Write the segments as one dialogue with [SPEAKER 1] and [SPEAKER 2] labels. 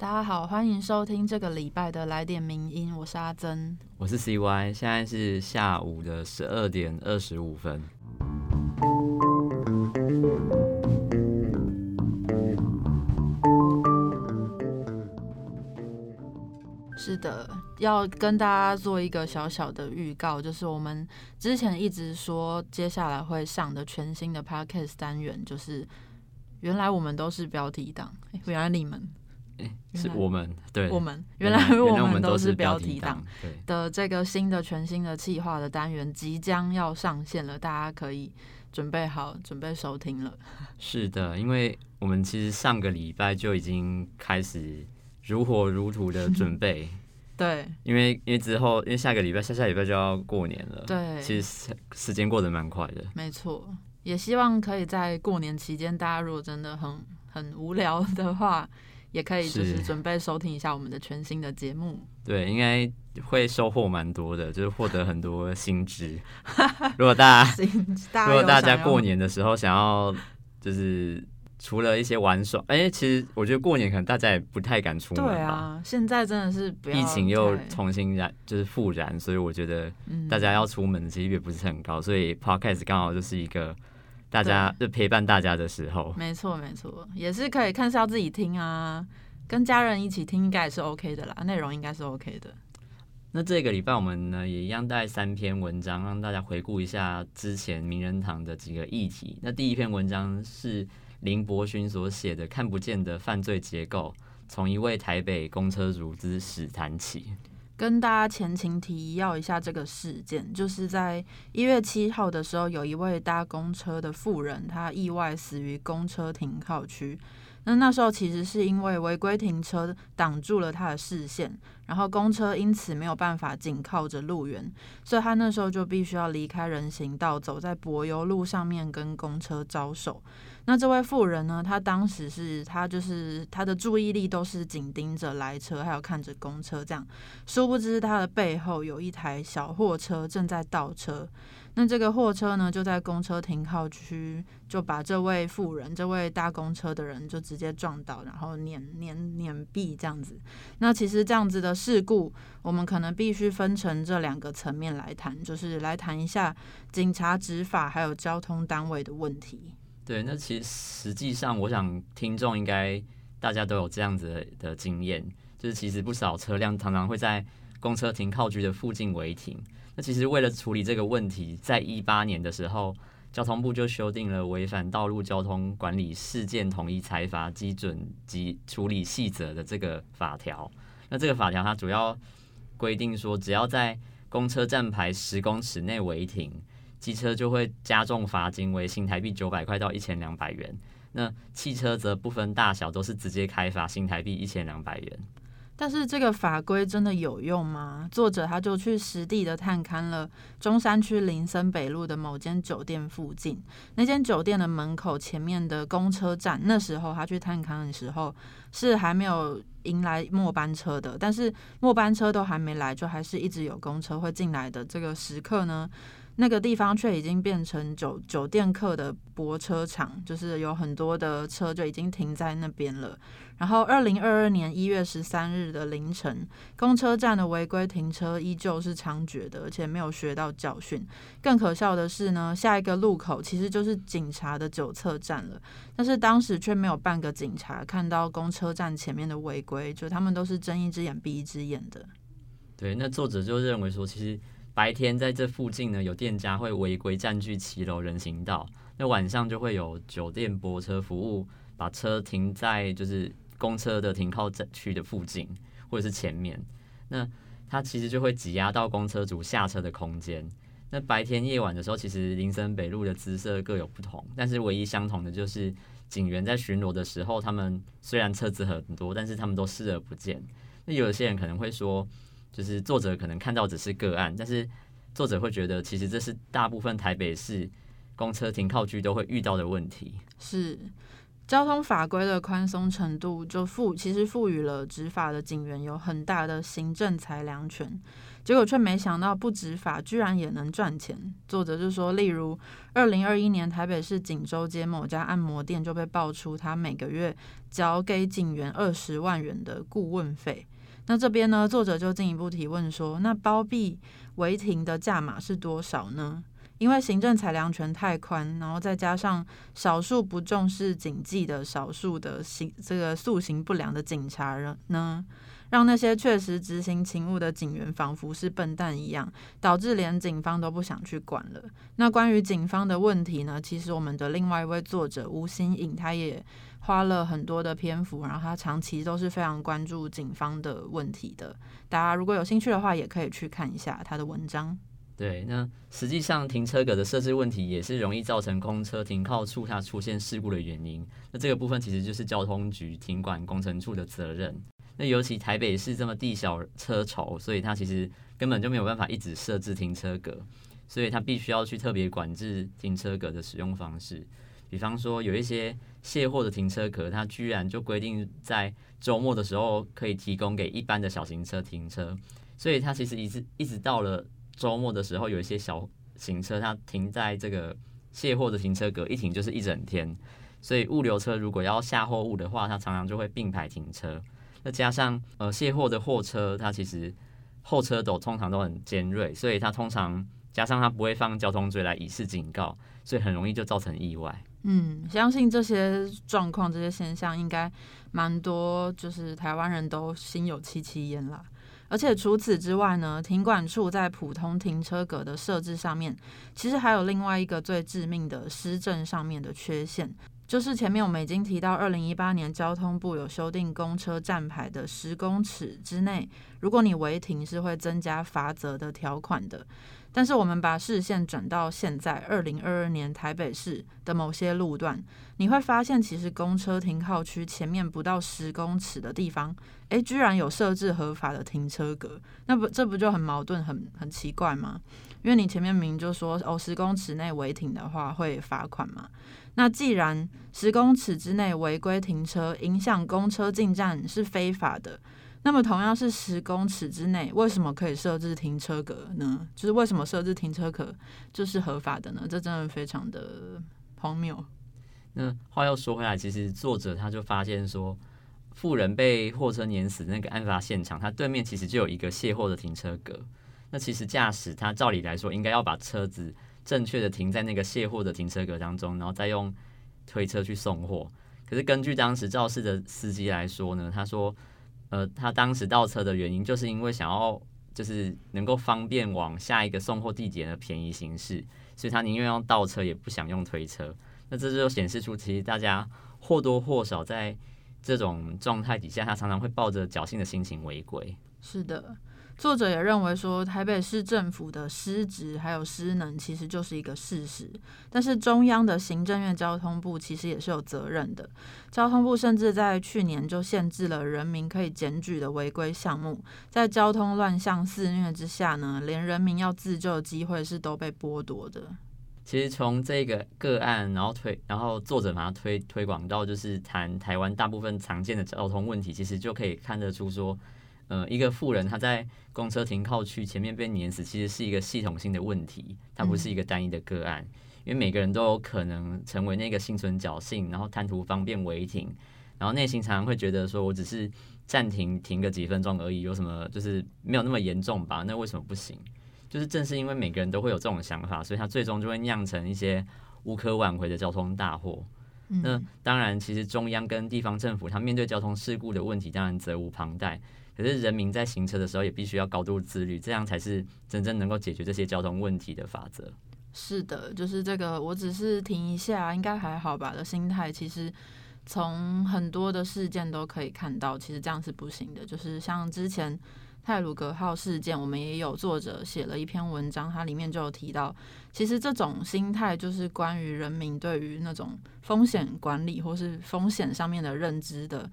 [SPEAKER 1] 大家好，欢迎收听这个礼拜的来点名音，我是阿珍。
[SPEAKER 2] 我是 CY，现在是下午的十二点二十五分。
[SPEAKER 1] 是的，要跟大家做一个小小的预告，就是我们之前一直说接下来会上的全新的 podcast 单元，就是原来我们都是标题党，诶原来你们
[SPEAKER 2] 是我们对
[SPEAKER 1] 我们
[SPEAKER 2] 原
[SPEAKER 1] 原来
[SPEAKER 2] 我
[SPEAKER 1] 们
[SPEAKER 2] 都
[SPEAKER 1] 是
[SPEAKER 2] 标
[SPEAKER 1] 题党的这个新的全新的企划的单元即将要上线了，大家可以准备好准备收听了。
[SPEAKER 2] 是的，因为我们其实上个礼拜就已经开始如火如荼的准备，
[SPEAKER 1] 对
[SPEAKER 2] 因为因为之后因为下个礼拜下下礼拜就要过年了，
[SPEAKER 1] 对，
[SPEAKER 2] 其实时时间过得蛮快的。
[SPEAKER 1] 没错，也希望可以在过年期间，大家如果真的很很无聊的话，也可以就是
[SPEAKER 2] 是
[SPEAKER 1] 准备收听一下我们的全新的节目。
[SPEAKER 2] 对，应该会收获蛮多的，就是获得很多新知。如果大家，如果大家过年的时候想要，就是除了一些玩耍，哎、其实我觉得过年可能大家也不太敢出门吧。
[SPEAKER 1] 对啊，现在真的是不要
[SPEAKER 2] 疫情又重新燃，就是复燃，所以我觉得
[SPEAKER 1] 嗯
[SPEAKER 2] 大家要出门的几率也不是很高，所以 podcast 刚好就是一个大家就陪伴大家的时候。
[SPEAKER 1] 没错没错，也是可以看是要自己听啊，跟家人一起听应该也是 OK 的啦，内容应该是 OK 的。
[SPEAKER 2] 那这个礼拜我们呢也一样带三篇文章，让大家回顾一下之前名人堂的几个议题。那第一篇文章是林伯勋所写的《看不见的犯罪结构：从一位台北公车族之史谈起》。
[SPEAKER 1] 跟大家前情提要一下这个事件，就是在一月七号的时候，有一位搭公车的妇人，她意外死于公车停靠区。那那时候其实是因为违规停车挡住了他的视线，然后公车因此没有办法紧靠着路缘，所以他那时候就必须要离开人行道，走在柏油路上面跟公车招手。那这位妇人呢，她当时是她就是她的注意力都是紧盯着来车，还有看着公车这样。殊不知，他的背后有一台小货车正在倒车。那这个货车呢，就在公车停靠区，就把这位妇人、这位搭公车的人就直接撞倒，然后碾碾碾毙这样子。那其实这样子的事故，我们可能必须分成这两个层面来谈，就是来谈一下警察执法还有交通单位的问题。
[SPEAKER 2] 对，那其实实际上，我想听众应该大家都有这样子的经验，就是其实不少车辆常常会在公车停靠区的附近违停。那其实为了处理这个问题，在一八年的时候，交通部就修订了违反道路交通管理事件统一裁罚基准及处理细则的这个法条。那这个法条它主要规定说，只要在公车站牌十公尺内违停，机车就会加重罚金为新台币九百块到一千两百元。那汽车则不分大小，都是直接开罚新台币一千两百元。
[SPEAKER 1] 但是这个法规真的有用吗？作者他就去实地的探勘了中山区林森北路的某间酒店附近，那间酒店的门口前面的公车站，那时候他去探勘的时候是还没有迎来末班车的，但是末班车都还没来，就还是一直有公车会进来的这个时刻呢。那个地方却已经变成酒酒店客的泊车场，就是有很多的车就已经停在那边了。然后，二零二二年一月十三日的凌晨，公车站的违规停车依旧是猖獗的，而且没有学到教训。更可笑的是呢，下一个路口其实就是警察的九测站了，但是当时却没有半个警察看到公车站前面的违规，就他们都是睁一只眼闭一只眼的。
[SPEAKER 2] 对，那作者就认为说，其实白天在这附近呢，有店家会违规占据骑楼人行道，那晚上就会有酒店泊车服务，把车停在就是公车的停靠站区的附近或者是前面，那它其实就会挤压到公车主下车的空间。那白天夜晚的时候，其实林森北路的姿色各有不同，但是唯一相同的就是警员在巡逻的时候，他们虽然车子很多，但是他们都视而不见。那有些人可能会说，就是作者可能看到只是个案，但是作者会觉得，其实这是大部分台北市公车停靠区都会遇到的问题。
[SPEAKER 1] 是，交通法规的宽松程度，就赋其实赋予了执法的警员有很大的行政裁量权，结果却没想到不执法居然也能赚钱。作者就说，例如二零二一年台北市锦州街某家按摩店就被爆出，他每个月缴给警员二十万元的顾问费。那这边呢，作者就进一步提问说，那包庇违停的价码是多少呢？因为行政裁量权太宽，然后再加上少数不重视警纪的少数的行这个素行不良的警察人呢，让那些确实执行勤务的警员仿佛是笨蛋一样，导致连警方都不想去管了。那关于警方的问题呢，其实我们的另外一位作者吴新颖，他也花了很多的篇幅，然后他长期都是非常关注警方的问题的。大家如果有兴趣的话，也可以去看一下他的文章。
[SPEAKER 2] 对，那实际上停车格的设置问题也是容易造成公车停靠处它出现事故的原因。那这个部分其实就是交通局停管工程处的责任。那尤其台北市这么地小车稠，所以它其实根本就没有办法一直设置停车格，所以它必须要去特别管制停车格的使用方式。比方说，有一些卸货的停车格，它居然就规定在周末的时候可以提供给一般的小型车停车，所以它其实一直一直到了。周末的时候，有一些小型车，它停在这个卸货的停车格，一停就是一整天。所以物流车如果要下货物的话，它常常就会并排停车。那加上呃卸货的货车，它其实后车斗通常都很尖锐，所以它通常加上它不会放交通锥来以示警告，所以很容易就造成意外。
[SPEAKER 1] 嗯，相信这些状况、这些现象应该蛮多，就是台湾人都心有戚戚焉啦。而且除此之外呢，停管处在普通停车格的设置上面，其实还有另外一个最致命的施政上面的缺陷，就是前面我们已经提到，二零一八年交通部有修订公车站牌的十公尺之内，如果你违停是会增加罚则的条款的。但是我们把视线转到现在二零二二年台北市的某些路段，你会发现，其实公车停靠区前面不到十公尺的地方，诶，居然有设置合法的停车格，那不这不就很矛盾、很很奇怪吗？因为你前面明就说哦，十公尺内违停的话会罚款嘛。那既然十公尺之内违规停车影响公车进站是非法的。那么同样是十公尺之内，为什么可以设置停车格呢？就是为什么设置停车格就是合法的呢？这真的非常的荒谬。
[SPEAKER 2] 那话又说回来，其实作者他就发现说，富人被货车碾死那个案发现场，它对面其实就有一个卸货的停车格。那其实驾驶他照理来说，应该要把车子正确的停在那个卸货的停车格当中，然后再用推车去送货。可是根据当时肇事的司机来说呢，他说。呃，他当时倒车的原因，就是因为想要就是能够方便往下一个送货地点的便宜行驶，所以他宁愿用倒车，也不想用推车。那这就显示出，其实大家或多或少在这种状态底下，他常常会抱着侥幸的心情违规。
[SPEAKER 1] 是的。作者也认为说，台北市政府的失职还有失能，其实就是一个事实。但是中央的行政院交通部其实也是有责任的。交通部甚至在去年就限制了人民可以检举的违规项目。在交通乱象肆虐之下呢，连人民要自救的机会是都被剥夺的。
[SPEAKER 2] 其实从这个个案，然后推，然后作者把它推推广到就是谈台湾大部分常见的交通问题，其实就可以看得出说。呃，一个富人他在公车停靠区前面被碾死，其实是一个系统性的问题，它不是一个单一的个案。因为每个人都有可能成为那个心存侥幸，然后贪图方便违停，然后内心常常会觉得说，我只是暂停停个几分钟而已，有什么就是没有那么严重吧？那为什么不行？就是正是因为每个人都会有这种想法，所以他最终就会酿成一些无可挽回的交通大祸。那当然，其实中央跟地方政府，他面对交通事故的问题，当然责无旁贷。可是人民在行车的时候也必须要高度自律，这样才是真正能够解决这些交通问题的法则。
[SPEAKER 1] 是的，就是这个，我只是停一下，应该还好吧的心态，其实从很多的事件都可以看到，其实这样是不行的。就是像之前泰鲁格号事件，我们也有作者写了一篇文章，它里面就有提到，其实这种心态就是关于人民对于那种风险管理或是风险上面的认知的。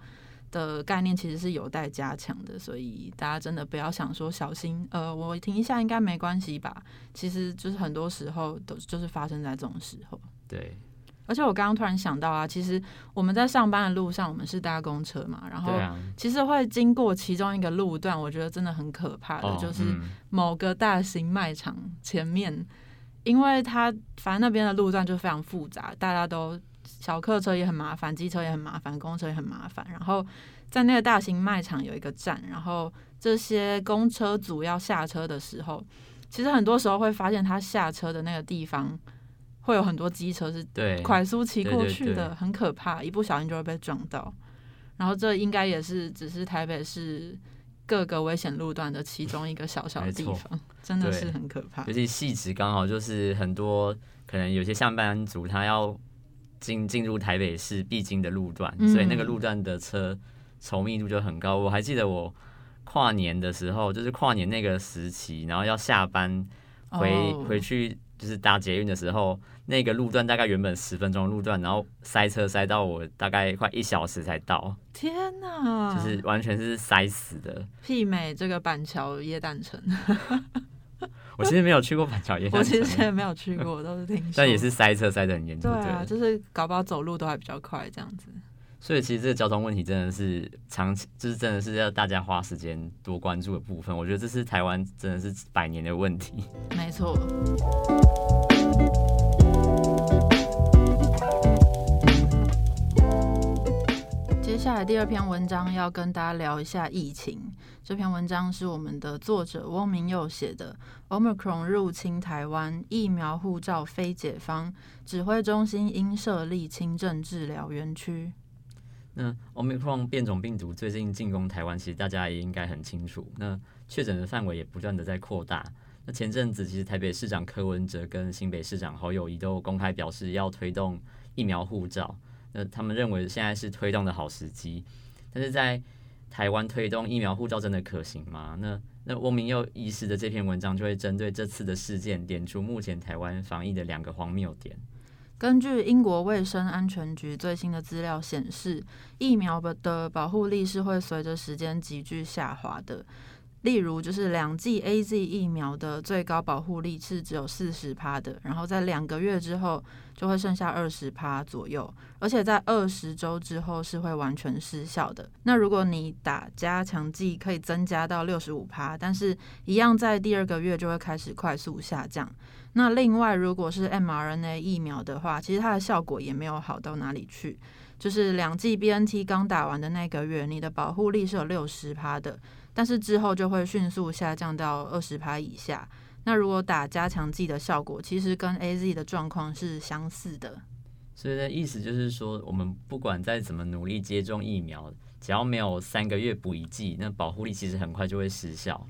[SPEAKER 1] 的概念其实是有待加强的，所以大家真的不要想说小心，呃，我停一下应该没关系吧？其实就是很多时候都就是发生在这种时候。
[SPEAKER 2] 对，
[SPEAKER 1] 而且我刚刚突然想到啊，其实我们在上班的路上，我们是搭公车嘛，然后其实会经过其中一个路段，我觉得真的很可怕的，就是某个大型卖场前面，因为它反正那边的路段就非常复杂，大家都小客车也很麻烦，机车也很麻烦，公车也很麻烦。然后在那个大型卖场有一个站，然后这些公车组要下车的时候，其实很多时候会发现他下车的那个地方。会有很多机车是快速骑过去的，很可怕，一不小心就会被撞到。然后这应该也是只是台北市各个危险路段的其中一个小小的地方，真的是很可怕。
[SPEAKER 2] 尤其细致刚好就是很多可能有些上班族他要进进入台北市必经的路段，所以那个路段的车稠密度就很高。我还记得我跨年的时候，就是跨年那个时期，然后要下班回回去。就是搭捷运的时候，那个路段大概原本十分钟路段，然后塞车塞到我大概快一小时才到。
[SPEAKER 1] 天哪！
[SPEAKER 2] 就是完全是塞死的。
[SPEAKER 1] 媲美这个板桥夜诞城。
[SPEAKER 2] 我其实没有去过板桥夜
[SPEAKER 1] 市，我其实也没有去过，都是听说。
[SPEAKER 2] 但也是塞车塞的很严重。
[SPEAKER 1] 对啊，就是搞不好走路都还比较快这样子。
[SPEAKER 2] 所以其实这个交通问题真的是长期，就是真的是要大家花时间多关注的部分。我觉得这是台湾真的是百年的问题。
[SPEAKER 1] 没错。接下来第二篇文章要跟大家聊一下疫情。这篇文章是我们的作者翁明佑写的。Omicron 入侵台湾，疫苗护照非解方，指挥中心应设立轻症治疗园区。
[SPEAKER 2] 那 Omicron 变种病毒最近进攻台湾，其实大家也应该很清楚。那确诊的范围也不断的在扩大。那前阵子其实台北市长柯文哲跟新北市长侯友谊都公开表示要推动疫苗护照。那他们认为现在是推动的好时机。但是在台湾推动疫苗护照真的可行吗？那那翁明佑医师的这篇文章就会针对这次的事件，点出目前台湾防疫的两个荒谬点。
[SPEAKER 1] 根据英国卫生安全局最新的资料显示，疫苗的保护力是会随着时间急剧下滑的。例如，就是两剂 A Z 疫苗的最高保护力是只有四十趴的，然后在两个月之后就会剩下二十趴左右，而且在二十周之后是会完全失效的。那如果你打加强剂，可以增加到六十五趴，但是一样在第二个月就会开始快速下降。那另外，如果是 mRNA 疫苗的话，其实它的效果也没有好到哪里去。就是两剂 BNT 刚打完的那个月，你的保护力是有六十趴的，但是之后就会迅速下降到二十趴以下。那如果打加强剂的效果，其实跟 AZ 的状况是相似的。
[SPEAKER 2] 所以的意思就是说，我们不管再怎么努力接种疫苗，只要没有三个月补一剂，那保护力其实很快就会失效。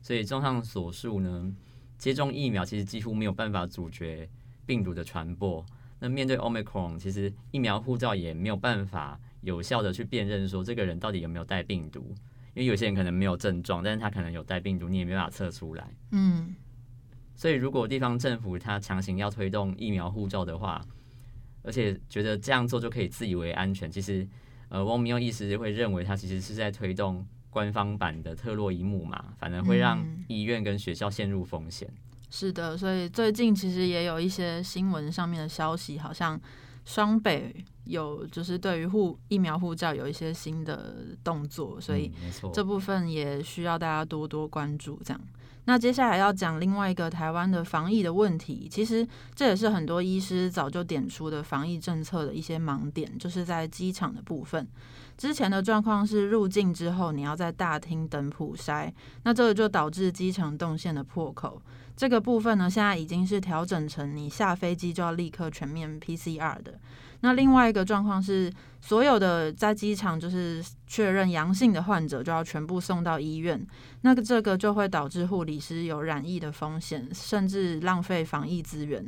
[SPEAKER 2] 所以综上所述呢？接种疫苗其实几乎没有办法阻绝病毒的传播。那面对 Omicron，其实疫苗护照也没有办法有效的去辨认说这个人到底有没有带病毒，因为有些人可能没有症状，但是他可能有带病毒，你也没办法测出来。嗯。所以如果地方政府他强行要推动疫苗护照的话，而且觉得这样做就可以自以为安全，其实呃，汪明佑意思会认为他其实是在推动。官方版的特洛伊木马，反而会让医院跟学校陷入风险。
[SPEAKER 1] 是的，所以最近其实也有一些新闻上面的消息，好像双北有就是对于护疫苗护照有一些新的动作，所以这部分也需要大家多多关注。这样，那接下来要讲另外一个台湾的防疫的问题，其实这也是很多医师早就点出的防疫政策的一些盲点，就是在机场的部分。之前的状况是入境之后，你要在大厅等普筛，那这个就导致机场动线的破口。这个部分呢，现在已经是调整成你下飞机就要立刻全面 PCR 的。那另外一个状况是，所有的在机场就是确认阳性的患者就要全部送到医院，那个这个就会导致护理师有染疫的风险，甚至浪费防疫资源。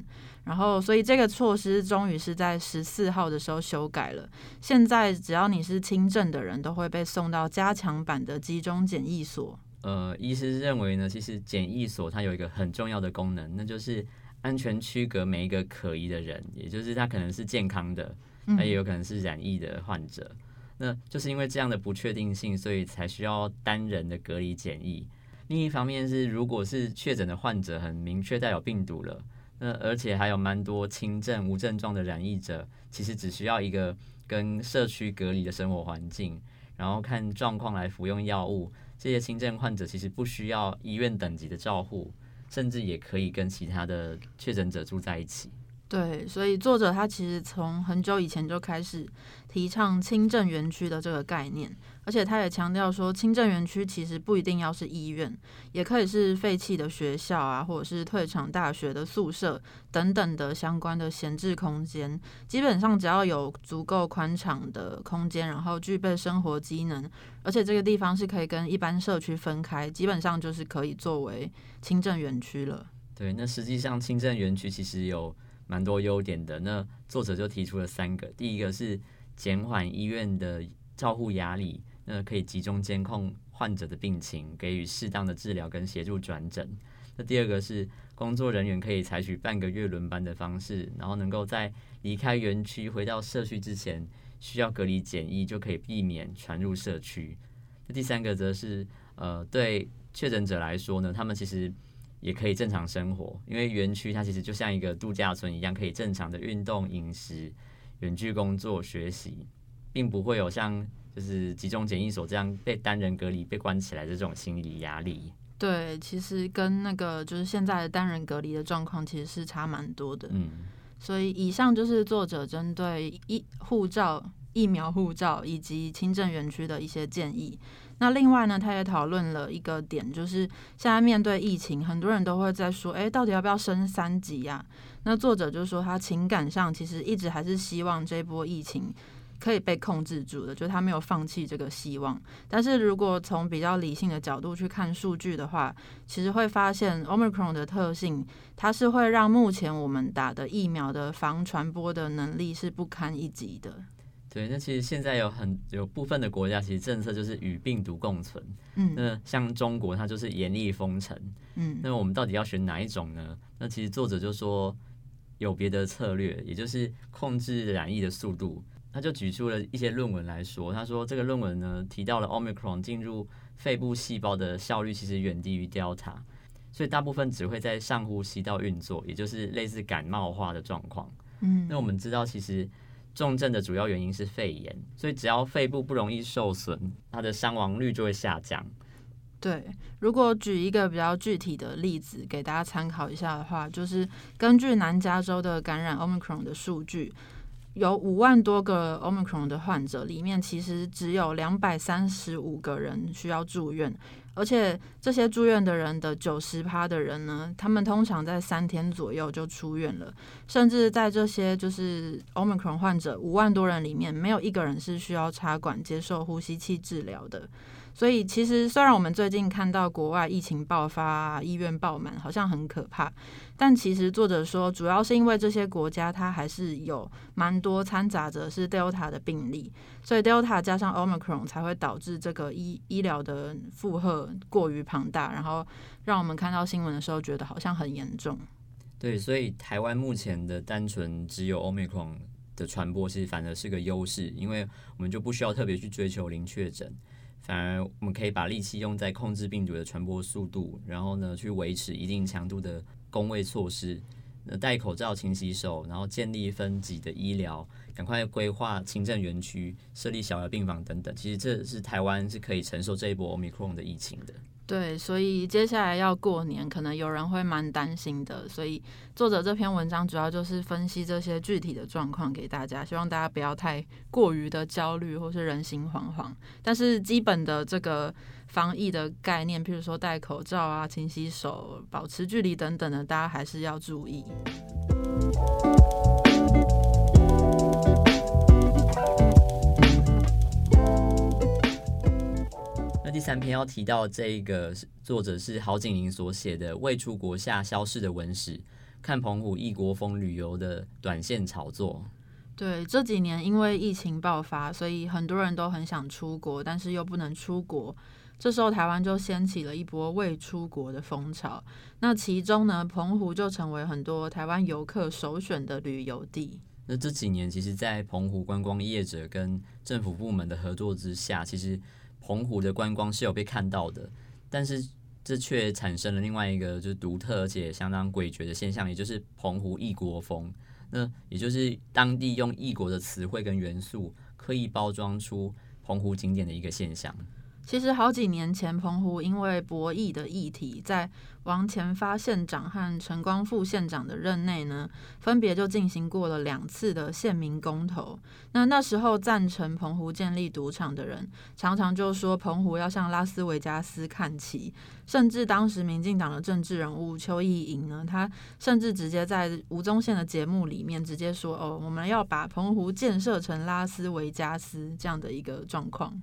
[SPEAKER 1] 然后，所以这个措施终于是在十四号的时候修改了。现在只要你是轻症的人，都会被送到加强版的集中检疫所。
[SPEAKER 2] 呃，医师认为呢，其实检疫所它有一个很重要的功能，那就是安全区隔每一个可疑的人，也就是他可能是健康的，那也有可能是染疫的患者。那就是因为这样的不确定性，所以才需要单人的隔离检疫。另一方面是，如果是确诊的患者很明确带有病毒了。那而且还有蛮多轻症、无症状的染疫者，其实只需要一个跟社区隔离的生活环境，然后看状况来服用药物。这些轻症患者其实不需要医院等级的照护，甚至也可以跟其他的确诊者住在一起。
[SPEAKER 1] 对，所以作者他其实从很久以前就开始提倡轻症园区的这个概念，而且他也强调说，轻症园区其实不一定要是医院，也可以是废弃的学校啊，或者是退场大学的宿舍等等的相关的闲置空间。基本上只要有足够宽敞的空间，然后具备生活机能，而且这个地方是可以跟一般社区分开，基本上就是可以作为轻症园区了。
[SPEAKER 2] 对，那实际上轻症园区其实有。蛮多优点的，那作者就提出了三个。第一个是减缓医院的照护压力，那可以集中监控患者的病情，给予适当的治疗跟协助转诊。那第二个是工作人员可以采取半个月轮班的方式，然后能够在离开园区回到社区之前需要隔离检疫，就可以避免传入社区。那第三个则是呃，对确诊者来说呢，他们其实。也可以正常生活，因为园区它其实就像一个度假村一样，可以正常的运动、饮食、远距工作、学习，并不会有像就是集中检疫所这样被单人隔离、被关起来的这种心理压力。
[SPEAKER 1] 对，其实跟那个就是现在的单人隔离的状况其实是差蛮多的。嗯，所以以上就是作者针对疫护照、疫苗护照以及轻症园区的一些建议。那另外呢，他也讨论了一个点，就是现在面对疫情，很多人都会在说，哎，到底要不要升三级呀？那作者就说，他情感上其实一直还是希望这波疫情可以被控制住的，就他没有放弃这个希望。但是如果从比较理性的角度去看数据的话，其实会发现 Omicron 的特性，它是会让目前我们打的疫苗的防传播的能力是不堪一击的。
[SPEAKER 2] 对，那其实现在有很有部分的国家，其实政策就是与病毒共存。嗯，那像中国，它就是严厉封城。嗯，那我们到底要选哪一种呢？那其实作者就说有别的策略，也就是控制染疫的速度。他就举出了一些论文来说，他说这个论文呢提到了 Omicron 进入肺部细胞的效率其实远低于 Delta，所以大部分只会在上呼吸道运作，也就是类似感冒化的状况。嗯，那我们知道其实。重症的主要原因是肺炎，所以只要肺部不容易受损，它的伤亡率就会下降。
[SPEAKER 1] 对，如果举一个比较具体的例子给大家参考一下的话，就是根据南加州的感染 Omicron 的数据，有五万多个 Omicron 的患者，里面其实只有两百三十五个人需要住院。而且这些住院的人的九十趴的人呢，他们通常在三天左右就出院了，甚至在这些就是 Omicron 患者五万多人里面，没有一个人是需要插管接受呼吸器治疗的。所以，其实虽然我们最近看到国外疫情爆发、医院爆满，好像很可怕，但其实作者说，主要是因为这些国家它还是有蛮多掺杂着是 Delta 的病例，所以 Delta 加上 Omicron 才会导致这个医医疗的负荷过于庞大，然后让我们看到新闻的时候觉得好像很严重。
[SPEAKER 2] 对，所以台湾目前的单纯只有 Omicron 的传播，其实反而是个优势，因为我们就不需要特别去追求零确诊。反而我们可以把力气用在控制病毒的传播速度，然后呢，去维持一定强度的工位措施，呃，戴口罩、勤洗手，然后建立分级的医疗，赶快规划轻症园区，设立小儿病房等等。其实这是台湾是可以承受这一波 Omicron 的疫情的。
[SPEAKER 1] 对，所以接下来要过年，可能有人会蛮担心的。所以作者这篇文章主要就是分析这些具体的状况给大家，希望大家不要太过于的焦虑或是人心惶惶。但是基本的这个防疫的概念，譬如说戴口罩啊、勤洗手、保持距离等等的，大家还是要注意。
[SPEAKER 2] 第三篇要提到这个作者是郝景林所写的《未出国下消逝的文史》，看澎湖异国风旅游的短线炒作。
[SPEAKER 1] 对，这几年因为疫情爆发，所以很多人都很想出国，但是又不能出国。这时候台湾就掀起了一波未出国的风潮。那其中呢，澎湖就成为很多台湾游客首选的旅游地。
[SPEAKER 2] 那这几年，其实，在澎湖观光业者跟政府部门的合作之下，其实。澎湖的观光是有被看到的，但是这却产生了另外一个就是独特而且相当诡谲的现象，也就是澎湖异国风。那也就是当地用异国的词汇跟元素，刻意包装出澎湖景点的一个现象。
[SPEAKER 1] 其实好几年前，澎湖因为博弈的议题，在王前发县长和陈光副县长的任内呢，分别就进行过了两次的县民公投。那那时候赞成澎湖建立赌场的人，常常就说澎湖要向拉斯维加斯看齐。甚至当时民进党的政治人物邱意莹呢，他甚至直接在吴宗宪的节目里面直接说：“哦，我们要把澎湖建设成拉斯维加斯这样的一个状况。”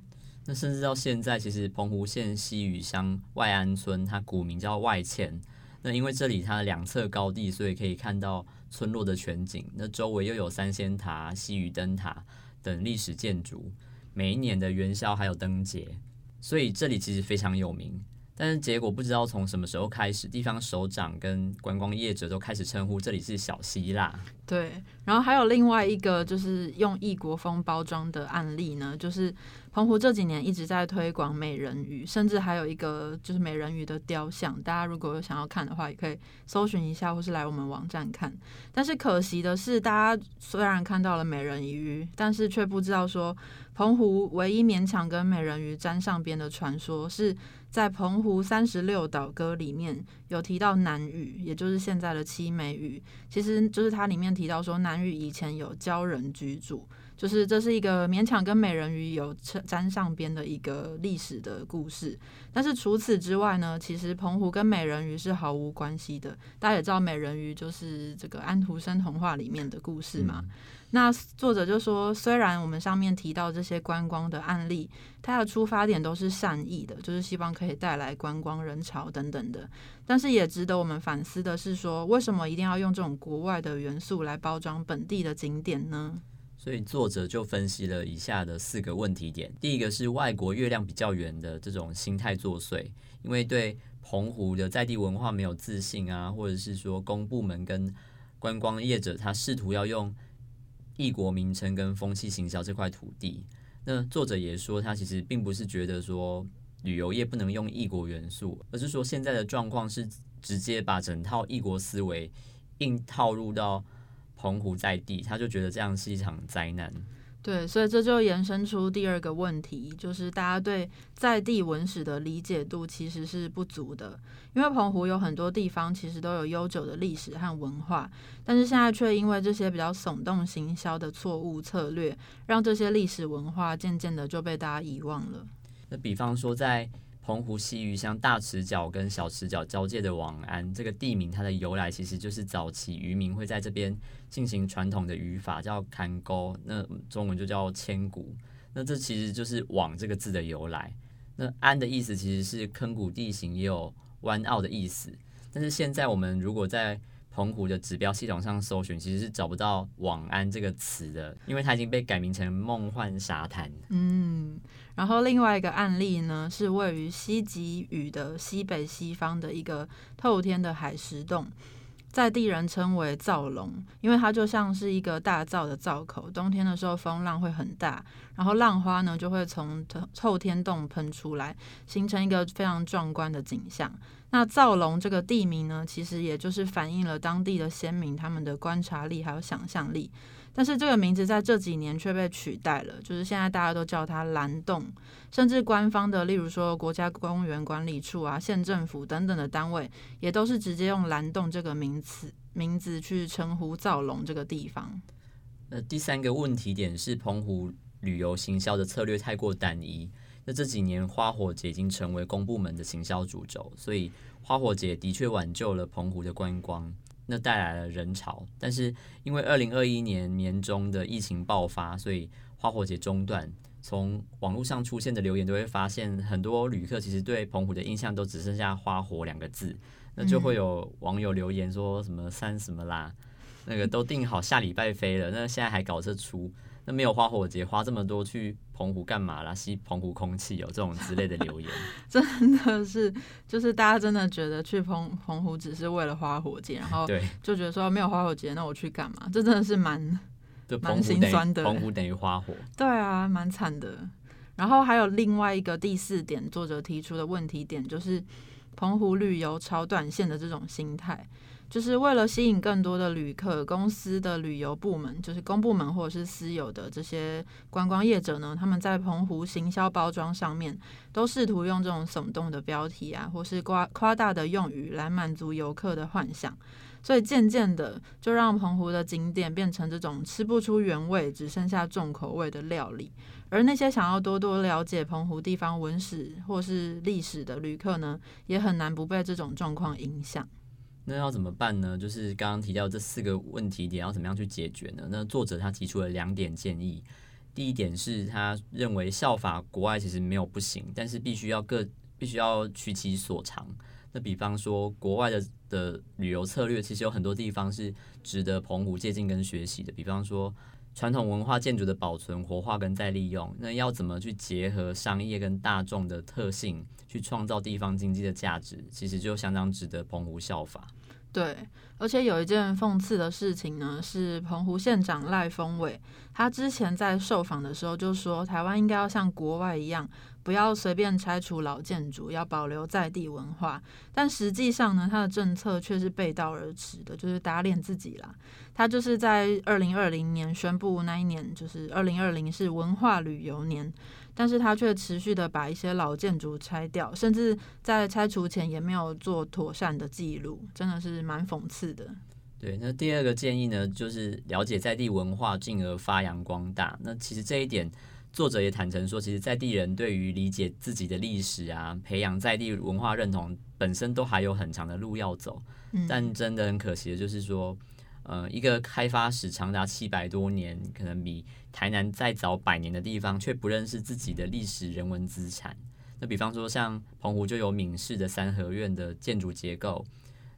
[SPEAKER 2] 那甚至到现在，其实澎湖县西屿乡外安村，它古名叫外迁。那因为这里它的两侧高地，所以可以看到村落的全景。那周围又有三仙塔、西屿灯塔等历史建筑。每一年的元宵还有灯节，所以这里其实非常有名。但是结果不知道从什么时候开始，地方首长跟观光业者都开始称呼这里是小希腊。
[SPEAKER 1] 对，然后还有另外一个就是用异国风包装的案例呢，就是澎湖这几年一直在推广美人鱼，甚至还有一个就是美人鱼的雕像。大家如果有想要看的话，也可以搜寻一下，或是来我们网站看。但是可惜的是，大家虽然看到了美人鱼，但是却不知道说澎湖唯一勉强跟美人鱼沾上边的传说是。在澎湖三十六岛歌里面有提到南屿，也就是现在的七美屿，其实就是它里面提到说南屿以前有鲛人居住，就是这是一个勉强跟美人鱼有沾上边的一个历史的故事。但是除此之外呢，其实澎湖跟美人鱼是毫无关系的。大家也知道美人鱼就是这个安徒生童话里面的故事嘛。那作者就说，虽然我们上面提到这些观光的案例，它的出发点都是善意的，就是希望可以带来观光人潮等等的，但是也值得我们反思的是，说为什么一定要用这种国外的元素来包装本地的景点呢？
[SPEAKER 2] 所以作者就分析了以下的四个问题点：第一个是外国月亮比较圆的这种心态作祟，因为对澎湖的在地文化没有自信啊，或者是说公部门跟观光业者他试图要用。异国名称跟风气行销这块土地，那作者也说，他其实并不是觉得说旅游业不能用异国元素，而是说现在的状况是直接把整套异国思维硬套入到澎湖在地，他就觉得这样是一场灾难。
[SPEAKER 1] 对，所以这就延伸出第二个问题，就是大家对在地文史的理解度其实是不足的。因为澎湖有很多地方其实都有悠久的历史和文化，但是现在却因为这些比较耸动行销的错误策略，让这些历史文化渐渐的就被大家遗忘了。
[SPEAKER 2] 那比方说在。澎湖西屿像大池角跟小池角交界的网安这个地名，它的由来其实就是早期渔民会在这边进行传统的渔法，叫砍钩，那中文就叫千古。那这其实就是“网”这个字的由来。那安的意思其实是坑谷地形，也有弯凹的意思。但是现在我们如果在澎湖的指标系统上搜寻，其实是找不到“网安”这个词的，因为它已经被改名成“梦幻沙滩”。
[SPEAKER 1] 嗯。然后另外一个案例呢，是位于西极屿的西北西方的一个透天的海石洞，在地人称为造龙，因为它就像是一个大造的造口，冬天的时候风浪会很大，然后浪花呢就会从透天洞喷出来，形成一个非常壮观的景象。那造龙这个地名呢，其实也就是反映了当地的先民他们的观察力还有想象力。但是这个名字在这几年却被取代了，就是现在大家都叫它蓝洞，甚至官方的，例如说国家公园管理处啊、县政府等等的单位，也都是直接用蓝洞这个名词名字去称呼造龙这个地方。
[SPEAKER 2] 那第三个问题点是，澎湖旅游行销的策略太过单一。那这几年花火节已经成为公部门的行销主轴，所以花火节的确挽救了澎湖的观光。那带来了人潮，但是因为二零二一年年中的疫情爆发，所以花火节中断。从网络上出现的留言都会发现，很多旅客其实对澎湖的印象都只剩下“花火”两个字。那就会有网友留言说什么“三什么啦”，那个都订好下礼拜飞了，那现在还搞这出。那没有花火节，花这么多去澎湖干嘛啦？吸澎湖空气有这种之类的留言，
[SPEAKER 1] 真的是，就是大家真的觉得去澎澎湖只是为了花火节，然后就觉得说没有花火节，那我去干嘛？这真的是蛮蛮心酸的。
[SPEAKER 2] 澎湖等于花火，
[SPEAKER 1] 对啊，蛮惨的。然后还有另外一个第四点，作者提出的问题点就是。澎湖旅游超短线的这种心态。就是为了吸引更多的旅客，公司的旅游部门，就是公部门或者是私有的这些观光业者呢，他们在澎湖行销包装上面，都试图用这种耸动的标题啊，或是夸夸大的用语来满足游客的幻想，所以渐渐的就让澎湖的景点变成这种吃不出原味，只剩下重口味的料理。而那些想要多多了解澎湖地方文史或是历史的旅客呢，也很难不被这种状况影响。
[SPEAKER 2] 那要怎么办呢？就是刚刚提到这四个问题点要怎么样去解决呢？那作者他提出了两点建议。第一点是他认为效法国外其实没有不行，但是必须要各必须要取其所长。那比方说国外的的旅游策略，其实有很多地方是值得澎湖借鉴跟学习的。比方说传统文化建筑的保存、活化跟再利用，那要怎么去结合商业跟大众的特性？去创造地方经济的价值，其实就相当值得澎湖效法。
[SPEAKER 1] 对，而且有一件讽刺的事情呢，是澎湖县长赖峰伟，他之前在受访的时候就说，台湾应该要像国外一样，不要随便拆除老建筑，要保留在地文化。但实际上呢，他的政策却是背道而驰的，就是打脸自己啦。他就是在二零二零年宣布那一年，就是二零二零是文化旅游年。但是他却持续的把一些老建筑拆掉，甚至在拆除前也没有做妥善的记录，真的是蛮讽刺的。
[SPEAKER 2] 对，那第二个建议呢，就是了解在地文化，进而发扬光大。那其实这一点，作者也坦诚说，其实在地人对于理解自己的历史啊，培养在地文化认同，本身都还有很长的路要走。但真的很可惜的就是说。呃，一个开发史长达七百多年，可能比台南再早百年的地方，却不认识自己的历史人文资产。那比方说，像澎湖就有闽式的三合院的建筑结构，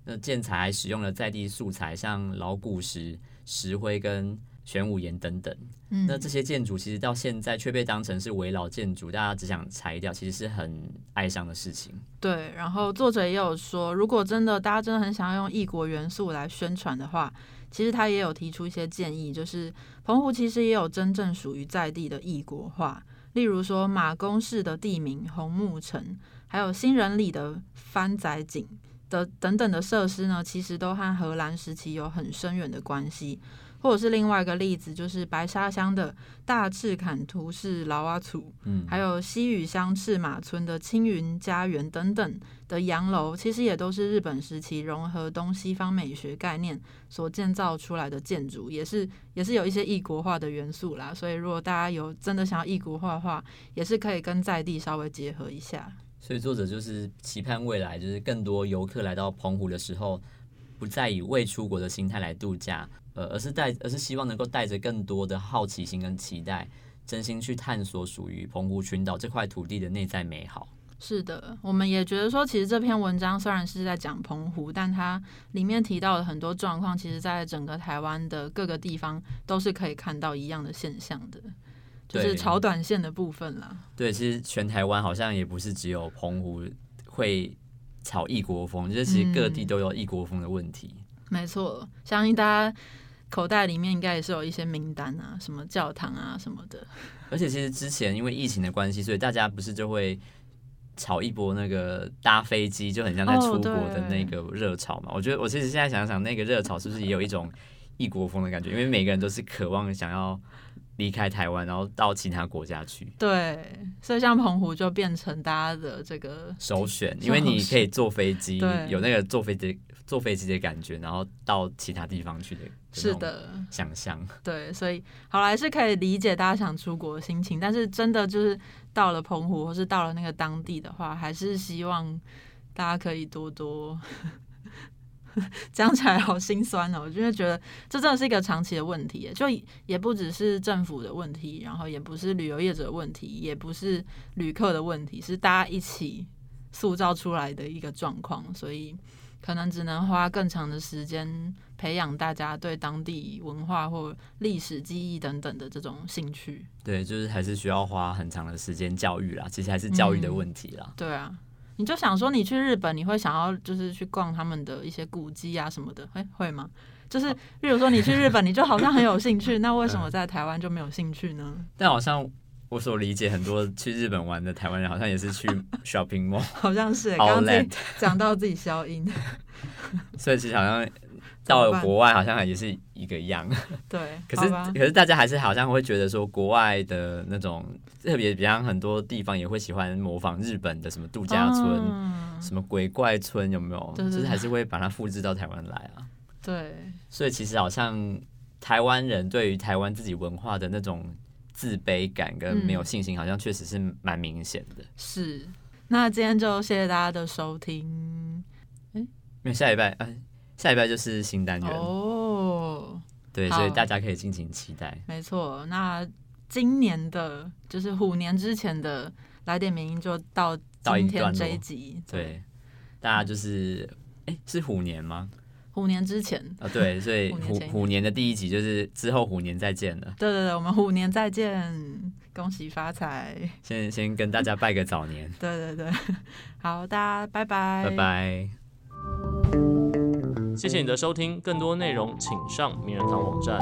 [SPEAKER 2] 那建材使用了在地素材，像老古石、石灰跟玄武岩等等。嗯，那这些建筑其实到现在却被当成是围老建筑，大家只想拆掉，其实是很哀伤的事情。
[SPEAKER 1] 对，然后作者也有说，如果真的大家真的很想要用异国元素来宣传的话。其实他也有提出一些建议，就是澎湖其实也有真正属于在地的异国化，例如说马公市的地名红木城，还有新人里的番仔井的等等的设施呢，其实都和荷兰时期有很深远的关系。或者是另外一个例子，就是白沙乡的大赤坎图式劳阿楚，嗯，还有西屿乡赤马村的青云家园等等的洋楼，其实也都是日本时期融合东西方美学概念所建造出来的建筑，也是也是有一些异国化的元素啦。所以如果大家有真的想要异国化的话，也是可以跟在地稍微结合一下。
[SPEAKER 2] 所以作者就是期盼未来，就是更多游客来到澎湖的时候，不再以未出国的心态来度假。呃，而是带，而是希望能够带着更多的好奇心跟期待，真心去探索属于澎湖群岛这块土地的内在美好。
[SPEAKER 1] 是的，我们也觉得说，其实这篇文章虽然是在讲澎湖，但它里面提到的很多状况，其实在整个台湾的各个地方都是可以看到一样的现象的，就是炒短线的部分啦。
[SPEAKER 2] 对，其实全台湾好像也不是只有澎湖会炒异国风，就是其实各地都有异国风的问题。
[SPEAKER 1] 没错，相信大家。口袋里面应该也是有一些名单啊，什么教堂啊什么的。
[SPEAKER 2] 而且其实之前因为疫情的关系，所以大家不是就会炒一波那个搭飞机，就很像在出国的那个热潮嘛。我觉得我其实现在想想，那个热潮是不是也有一种异国风的感觉？因为每个人都是渴望想要离开台湾，然后到其他国家去。
[SPEAKER 1] 对，所以像澎湖就变成大家的这个
[SPEAKER 2] 首选，因为你可以坐飞机，有那个坐飞机。坐飞机的感觉，然后到其他地方去的，
[SPEAKER 1] 是的，
[SPEAKER 2] 想象。
[SPEAKER 1] 对，所以好来是可以理解大家想出国的心情，但是真的就是到了澎湖或是到了那个当地的话，还是希望大家可以多多 讲起来好心酸哦。我就觉得这真的是一个长期的问题，就也不只是政府的问题，然后也不是旅游业者的问题，也不是旅客的问题，是大家一起塑造出来的一个状况，所以。可能只能花更长的时间培养大家对当地文化或历史记忆等等的这种兴趣。
[SPEAKER 2] 对，就是还是需要花很长的时间教育啦，其实还是教育的问题啦。
[SPEAKER 1] 对啊，你就想说你去日本，你会想要就是去逛他们的一些古迹啊什么的，会会吗？就是比如说你去日本，你就好像很有兴趣，那为什么在台湾就没有兴趣呢？
[SPEAKER 2] 但好像我所理解，很多去日本玩的台湾人好像也是去 shopping mall，
[SPEAKER 1] 好像是 刚刚讲到自己消音，
[SPEAKER 2] 所以其实好像到了国外好像也是一个样。
[SPEAKER 1] 对，
[SPEAKER 2] 可是可是大家还是好像会觉得说，国外的那种特别，比方很多地方也会喜欢模仿日本的什么度假村、什么鬼怪村，有没有？就是还是会把它复制到台湾来啊。
[SPEAKER 1] 对，
[SPEAKER 2] 所以其实好像台湾人对于台湾自己文化的那种。自卑感跟没有信心，好像确实是蛮明显的。
[SPEAKER 1] 是，那今天就谢谢大家的收听。
[SPEAKER 2] 哎，因为下礼拜，嗯，下礼拜就是新单元哦。对，所以大家可以尽情期待。
[SPEAKER 1] 没错，那今年的就是虎年之前的来点名就到今天这一集。
[SPEAKER 2] 对，大家就是，哎，是虎年吗？
[SPEAKER 1] 虎年之前
[SPEAKER 2] 啊，对，所以虎虎年的第一集就是之后虎年再见了。
[SPEAKER 1] 对对对，我们虎年再见，恭喜发财。
[SPEAKER 2] 先 先跟大家拜个早年。
[SPEAKER 1] 对对对，好，大家拜拜，
[SPEAKER 2] 拜拜。
[SPEAKER 3] 谢谢你的收听，更多内容请上名人堂网站。